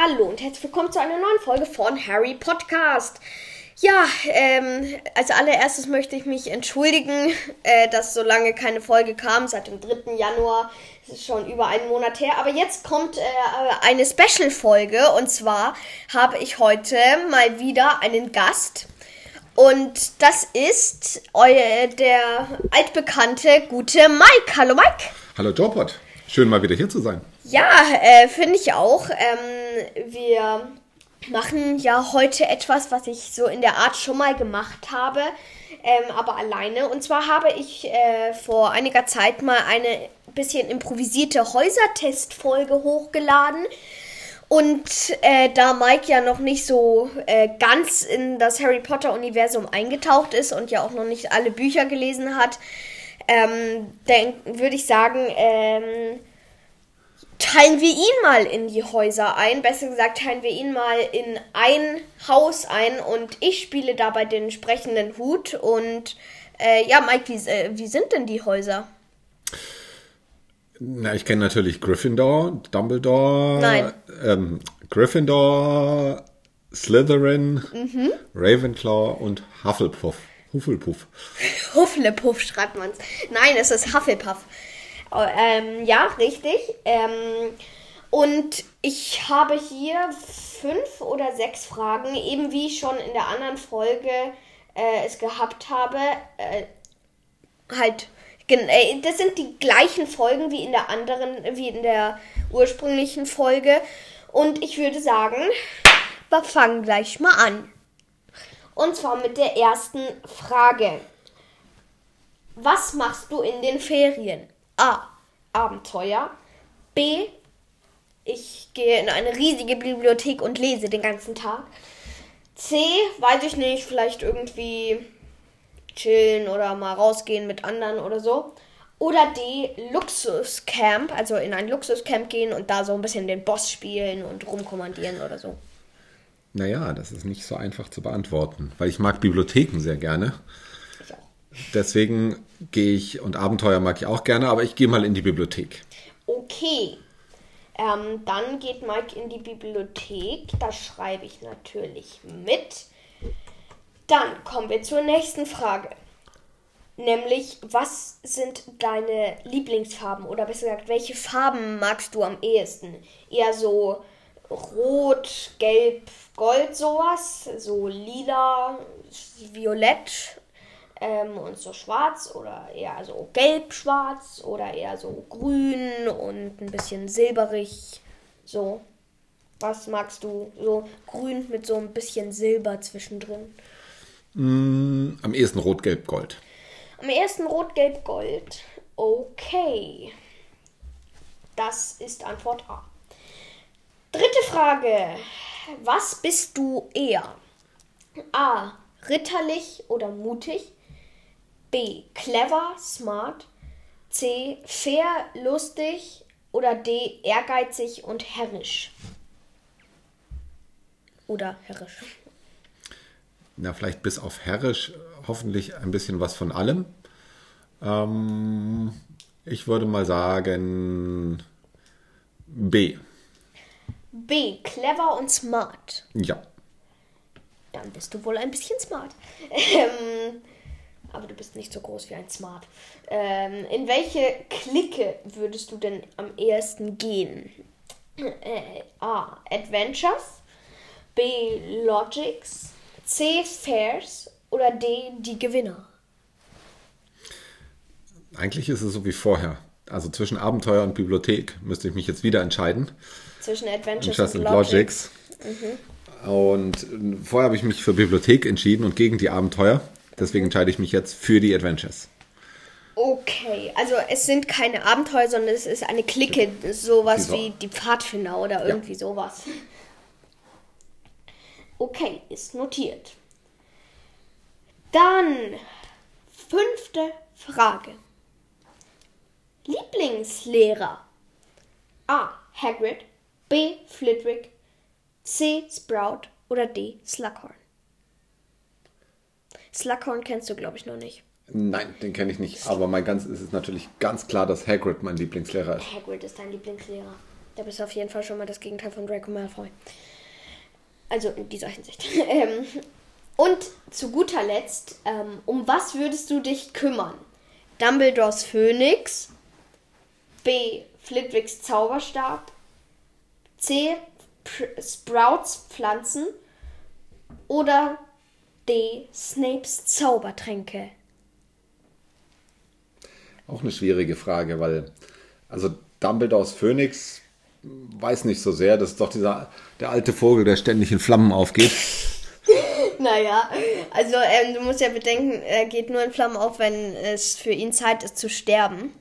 Hallo und herzlich willkommen zu einer neuen Folge von Harry Podcast. Ja, ähm, als allererstes möchte ich mich entschuldigen, äh, dass so lange keine Folge kam, seit dem 3. Januar. Das ist schon über einen Monat her. Aber jetzt kommt äh, eine Special-Folge und zwar habe ich heute mal wieder einen Gast. Und das ist euer, der altbekannte gute Mike. Hallo Mike. Hallo Jobot. Schön mal wieder hier zu sein. Ja, äh, finde ich auch. Ähm, wir machen ja heute etwas, was ich so in der Art schon mal gemacht habe, ähm, aber alleine. Und zwar habe ich äh, vor einiger Zeit mal eine bisschen improvisierte Häusertestfolge hochgeladen. Und äh, da Mike ja noch nicht so äh, ganz in das Harry Potter-Universum eingetaucht ist und ja auch noch nicht alle Bücher gelesen hat, ähm, würde ich sagen, ähm, teilen wir ihn mal in die Häuser ein. Besser gesagt, teilen wir ihn mal in ein Haus ein und ich spiele dabei den entsprechenden Hut. Und äh, ja, Mike, wie, äh, wie sind denn die Häuser? Na, ich kenne natürlich Gryffindor, Dumbledore, Nein. Ähm, Gryffindor, Slytherin, mhm. Ravenclaw und Hufflepuff. Hufflepuff. Hufflepuff schreibt man's. Nein, es ist Hufflepuff. Oh, ähm, ja, richtig. Ähm, und ich habe hier fünf oder sechs Fragen, eben wie ich schon in der anderen Folge äh, es gehabt habe. Äh, halt, äh, das sind die gleichen Folgen wie in der anderen, wie in der ursprünglichen Folge. Und ich würde sagen, wir fangen gleich mal an. Und zwar mit der ersten Frage. Was machst du in den Ferien? A. Abenteuer. B. Ich gehe in eine riesige Bibliothek und lese den ganzen Tag. C. Weiß ich nicht, vielleicht irgendwie chillen oder mal rausgehen mit anderen oder so. Oder D. Luxuscamp, also in ein Luxuscamp gehen und da so ein bisschen den Boss spielen und rumkommandieren oder so. Naja, das ist nicht so einfach zu beantworten, weil ich mag Bibliotheken sehr gerne. Deswegen gehe ich, und Abenteuer mag ich auch gerne, aber ich gehe mal in die Bibliothek. Okay. Ähm, dann geht Mike in die Bibliothek. Das schreibe ich natürlich mit. Dann kommen wir zur nächsten Frage. Nämlich, was sind deine Lieblingsfarben? Oder besser gesagt, welche Farben magst du am ehesten? Eher so rot, gelb, gold, sowas? So lila, violett ähm, und so schwarz oder eher so gelb-schwarz oder eher so grün und ein bisschen silberig. So. Was magst du? So grün mit so ein bisschen Silber zwischendrin. Mm, am ehesten rot, gelb, gold. Am ehesten rot, gelb, gold. Okay. Das ist Antwort A. Dritte Frage. Was bist du eher? A. Ritterlich oder mutig? B. Clever, smart. C. Fair, lustig. Oder D. Ehrgeizig und herrisch. Oder herrisch. Na, vielleicht bis auf herrisch hoffentlich ein bisschen was von allem. Ähm, ich würde mal sagen B. B. Clever und smart. Ja. Dann bist du wohl ein bisschen smart. Ähm, aber du bist nicht so groß wie ein Smart. Ähm, in welche Clique würdest du denn am ehesten gehen? Äh, A. Adventures. B. Logics. C. Fairs. Oder D. Die Gewinner. Eigentlich ist es so wie vorher. Also zwischen Abenteuer und Bibliothek müsste ich mich jetzt wieder entscheiden. Zwischen Adventures und, und Logics. Mhm. Und vorher habe ich mich für Bibliothek entschieden und gegen die Abenteuer. Deswegen entscheide ich mich jetzt für die Adventures. Okay, also es sind keine Abenteuer, sondern es ist eine Clique, sowas wie die Pfadfinder oder irgendwie ja. sowas. Okay, ist notiert. Dann fünfte Frage. Lieblingslehrer. A. Hagrid. B. Flitwick. C. Sprout. Oder D. Slughorn. Slughorn kennst du, glaube ich, noch nicht. Nein, den kenne ich nicht. Aber mein ganz ist es natürlich ganz klar, dass Hagrid mein Lieblingslehrer ist. Hagrid ist dein Lieblingslehrer. Da bist du auf jeden Fall schon mal das Gegenteil von Draco Malfoy. Also in dieser Hinsicht. ähm, und zu guter Letzt, ähm, um was würdest du dich kümmern? Dumbledores Phönix, B. Flitwicks Zauberstab, C. Pr Sprouts Pflanzen oder D. Snapes Zaubertränke? Auch eine schwierige Frage, weil also Dumbledores Phönix weiß nicht so sehr. Das ist doch dieser der alte Vogel, der ständig in Flammen aufgeht. Naja, also ähm, du musst ja bedenken, er geht nur in Flammen auf, wenn es für ihn Zeit ist zu sterben.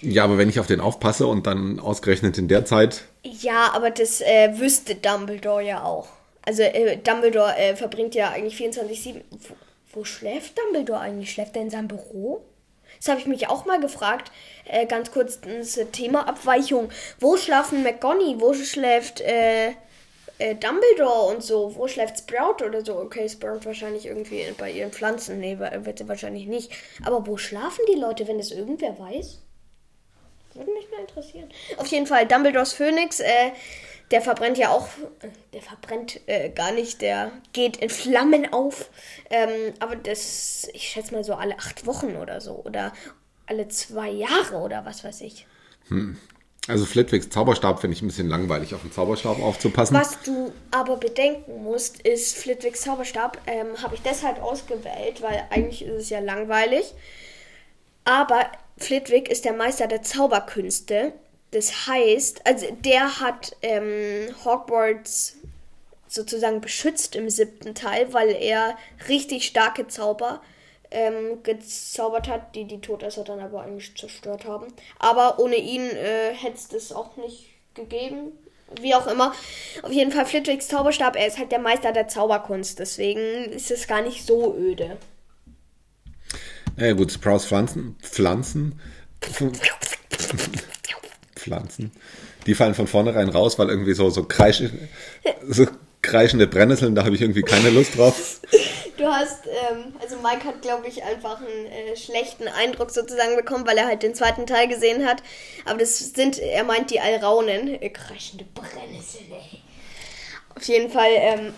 Ja, aber wenn ich auf den aufpasse und dann ausgerechnet in der Zeit. Ja, aber das äh, wüsste Dumbledore ja auch. Also äh, Dumbledore äh, verbringt ja eigentlich 24-7. Wo, wo, schläft Dumbledore eigentlich? Schläft er in seinem Büro? Das habe ich mich auch mal gefragt. Äh, ganz kurz das Thema Abweichung. Wo schlafen McGonny? Wo schläft äh, äh, Dumbledore und so? Wo schläft Sprout oder so? Okay, Sprout wahrscheinlich irgendwie bei ihren Pflanzen. Nee, wird sie wahrscheinlich nicht. Aber wo schlafen die Leute, wenn es irgendwer weiß? Würde mich mal interessieren. Auf jeden Fall, Dumbledores Phönix, äh, der verbrennt ja auch, der verbrennt äh, gar nicht, der geht in Flammen auf. Ähm, aber das, ich schätze mal so alle acht Wochen oder so. Oder alle zwei Jahre oder was weiß ich. Hm. Also Flitwicks Zauberstab finde ich ein bisschen langweilig, auf den Zauberstab aufzupassen. Was du aber bedenken musst, ist Flitwicks Zauberstab ähm, habe ich deshalb ausgewählt, weil eigentlich ist es ja langweilig. Aber Flitwick ist der Meister der Zauberkünste. Das heißt, also der hat ähm, Hogwarts sozusagen beschützt im siebten Teil, weil er richtig starke Zauber ähm, gezaubert hat, die die Todesser dann aber eigentlich zerstört haben. Aber ohne ihn äh, hätte es das auch nicht gegeben. Wie auch immer. Auf jeden Fall Flitwicks Zauberstab, er ist halt der Meister der Zauberkunst, deswegen ist es gar nicht so öde. Ja gut, Sprouts Pflanzen, Pflanzen, Pflanzen, die fallen von vornherein raus, weil irgendwie so, so, kreisch, so kreischende Brennnesseln, da habe ich irgendwie keine Lust drauf. Du hast, ähm, also Mike hat, glaube ich, einfach einen äh, schlechten Eindruck sozusagen bekommen, weil er halt den zweiten Teil gesehen hat. Aber das sind, er meint die Alraunen. Äh, kreischende Brennnesseln. Auf jeden Fall ähm,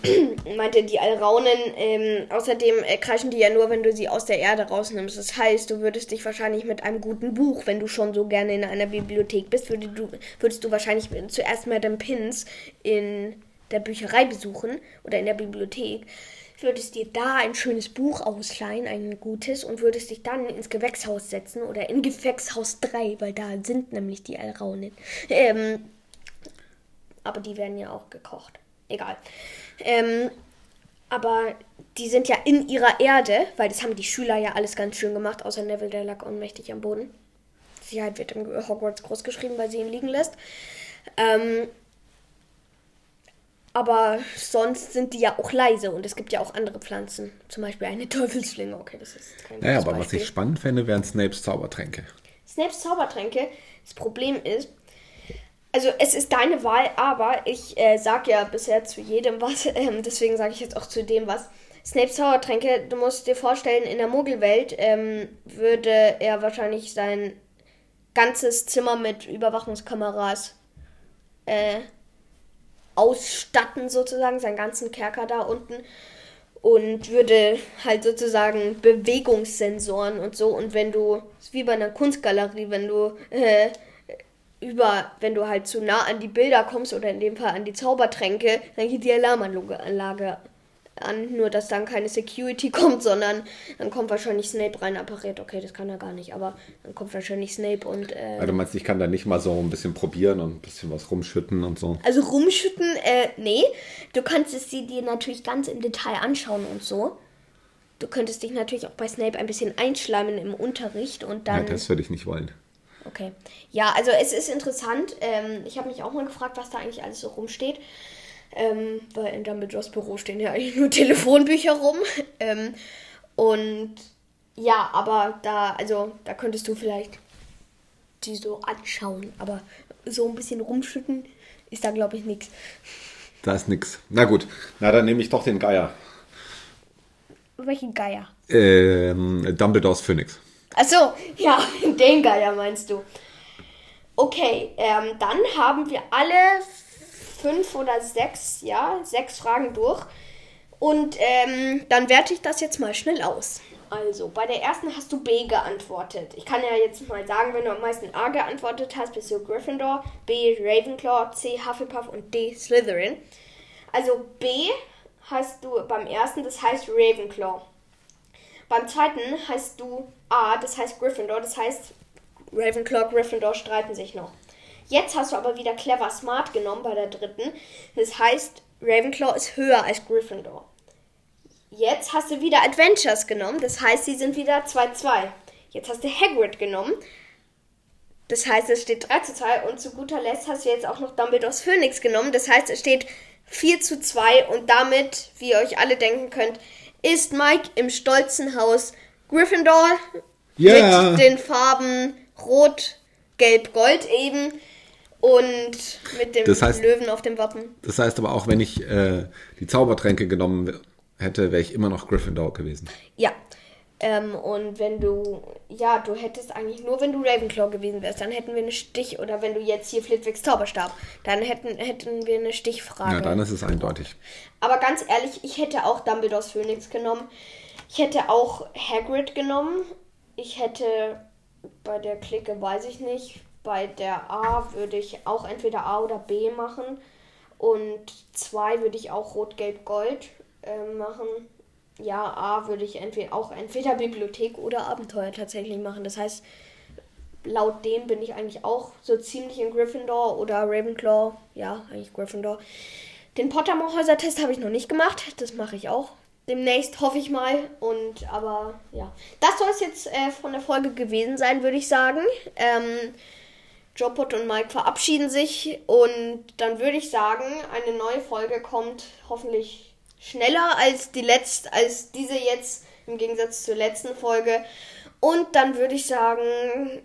meinte die Alraunen, ähm, außerdem äh, kreischen die ja nur, wenn du sie aus der Erde rausnimmst. Das heißt, du würdest dich wahrscheinlich mit einem guten Buch, wenn du schon so gerne in einer Bibliothek bist, würdest du, würdest du wahrscheinlich zuerst Madame Pins in der Bücherei besuchen oder in der Bibliothek würdest dir da ein schönes Buch ausleihen, ein gutes, und würdest dich dann ins Gewächshaus setzen oder in Gewächshaus 3, weil da sind nämlich die Alraunen. Ähm, aber die werden ja auch gekocht. Egal. Ähm, aber die sind ja in ihrer Erde, weil das haben die Schüler ja alles ganz schön gemacht, außer Neville, der lag ohnmächtig am Boden. Sicherheit wird im Hogwarts groß geschrieben, weil sie ihn liegen lässt. Ähm, aber sonst sind die ja auch leise und es gibt ja auch andere Pflanzen. Zum Beispiel eine Teufelsschlinge. Okay, das ist kein Naja, aber Beispiel. was ich spannend fände, wären Snapes Zaubertränke. Snapes Zaubertränke. Das Problem ist, also es ist deine Wahl, aber ich äh, sag ja bisher zu jedem was, ähm, deswegen sage ich jetzt auch zu dem was. Snapes Zaubertränke, du musst dir vorstellen, in der Muggelwelt ähm, würde er wahrscheinlich sein ganzes Zimmer mit Überwachungskameras äh, ausstatten, sozusagen, seinen ganzen Kerker da unten. Und würde halt sozusagen Bewegungssensoren und so. Und wenn du, wie bei einer Kunstgalerie, wenn du äh, über, wenn du halt zu nah an die Bilder kommst oder in dem Fall an die Zaubertränke, dann geht die Alarmanlage an, nur dass dann keine Security kommt, sondern dann kommt wahrscheinlich Snape rein appariert. Okay, das kann er gar nicht, aber dann kommt wahrscheinlich Snape und. Äh, also du meinst, ich kann da nicht mal so ein bisschen probieren und ein bisschen was rumschütten und so? Also rumschütten, äh, nee. Du kannst es dir natürlich ganz im Detail anschauen und so. Du könntest dich natürlich auch bei Snape ein bisschen einschleimen im Unterricht und dann. Ja, das würde ich nicht wollen. Okay. Ja, also es ist interessant. Ähm, ich habe mich auch mal gefragt, was da eigentlich alles so rumsteht. Ähm, weil in Dumbledores Büro stehen ja eigentlich nur Telefonbücher rum. Ähm, und ja, aber da, also da könntest du vielleicht die so anschauen. Aber so ein bisschen rumschütten ist da, glaube ich, nichts. Da ist nichts. Na gut, na dann nehme ich doch den Geier. Welchen Geier? Ähm, Dumbledores Phoenix. Achso, ja, den Geier meinst du. Okay, ähm, dann haben wir alle fünf oder sechs, ja, sechs Fragen durch. Und ähm, dann werte ich das jetzt mal schnell aus. Also, bei der ersten hast du B geantwortet. Ich kann ja jetzt mal sagen, wenn du am meisten A geantwortet hast, bist du Gryffindor, B Ravenclaw, C Hufflepuff und D Slytherin. Also B hast du beim ersten, das heißt Ravenclaw. Beim zweiten hast du A, das heißt Gryffindor, das heißt Ravenclaw, Gryffindor streiten sich noch. Jetzt hast du aber wieder clever smart genommen bei der dritten. Das heißt, Ravenclaw ist höher als Gryffindor. Jetzt hast du wieder Adventures genommen, das heißt, sie sind wieder 2-2. Jetzt hast du Hagrid genommen, das heißt, es steht 3 zu 2 und zu guter Letzt hast du jetzt auch noch Dumbledores Phoenix genommen, das heißt, es steht 4 zu 2 und damit, wie ihr euch alle denken könnt, ist Mike im stolzen Haus Gryffindor Ja. mit den Farben Rot, Gelb, Gold eben und mit dem Das heißt- Löwen auf dem Wappen. Das heißt aber auch, wenn ich äh, die Zaubertränke genommen hätte, wäre ich immer noch Gryffindor gewesen. Ja. Ähm, und wenn du, ja, du hättest eigentlich nur, wenn du Ravenclaw gewesen wärst, dann hätten wir eine Stich, oder wenn du jetzt hier Flitwigs Zauberstab, dann hätten, hätten wir eine Stichfrage. Ja, dann ist es eindeutig. Aber ganz ehrlich, ich hätte auch Dumbledores Phoenix genommen. Ich hätte auch Hagrid genommen. Ich hätte bei der Clique, weiß ich nicht, bei der A würde ich auch entweder A oder B machen. Und 2 würde ich auch Rot, Gelb, Gold äh, machen. Ja, A würde ich entweder auch entweder Bibliothek oder Abenteuer tatsächlich machen. Das heißt, laut dem bin ich eigentlich auch so ziemlich in Gryffindor oder Ravenclaw. Ja, eigentlich Gryffindor. Den Pottermore-Häuser-Test habe ich noch nicht gemacht. Das mache ich auch. Demnächst hoffe ich mal. Und aber ja. Das soll es jetzt äh, von der Folge gewesen sein, würde ich sagen. Ähm, Jopot und Mike verabschieden sich. Und dann würde ich sagen, eine neue Folge kommt hoffentlich schneller als die letzte, als diese jetzt im Gegensatz zur letzten Folge. Und dann würde ich sagen,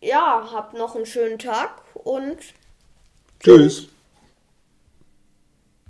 ja, habt noch einen schönen Tag und Tschüss.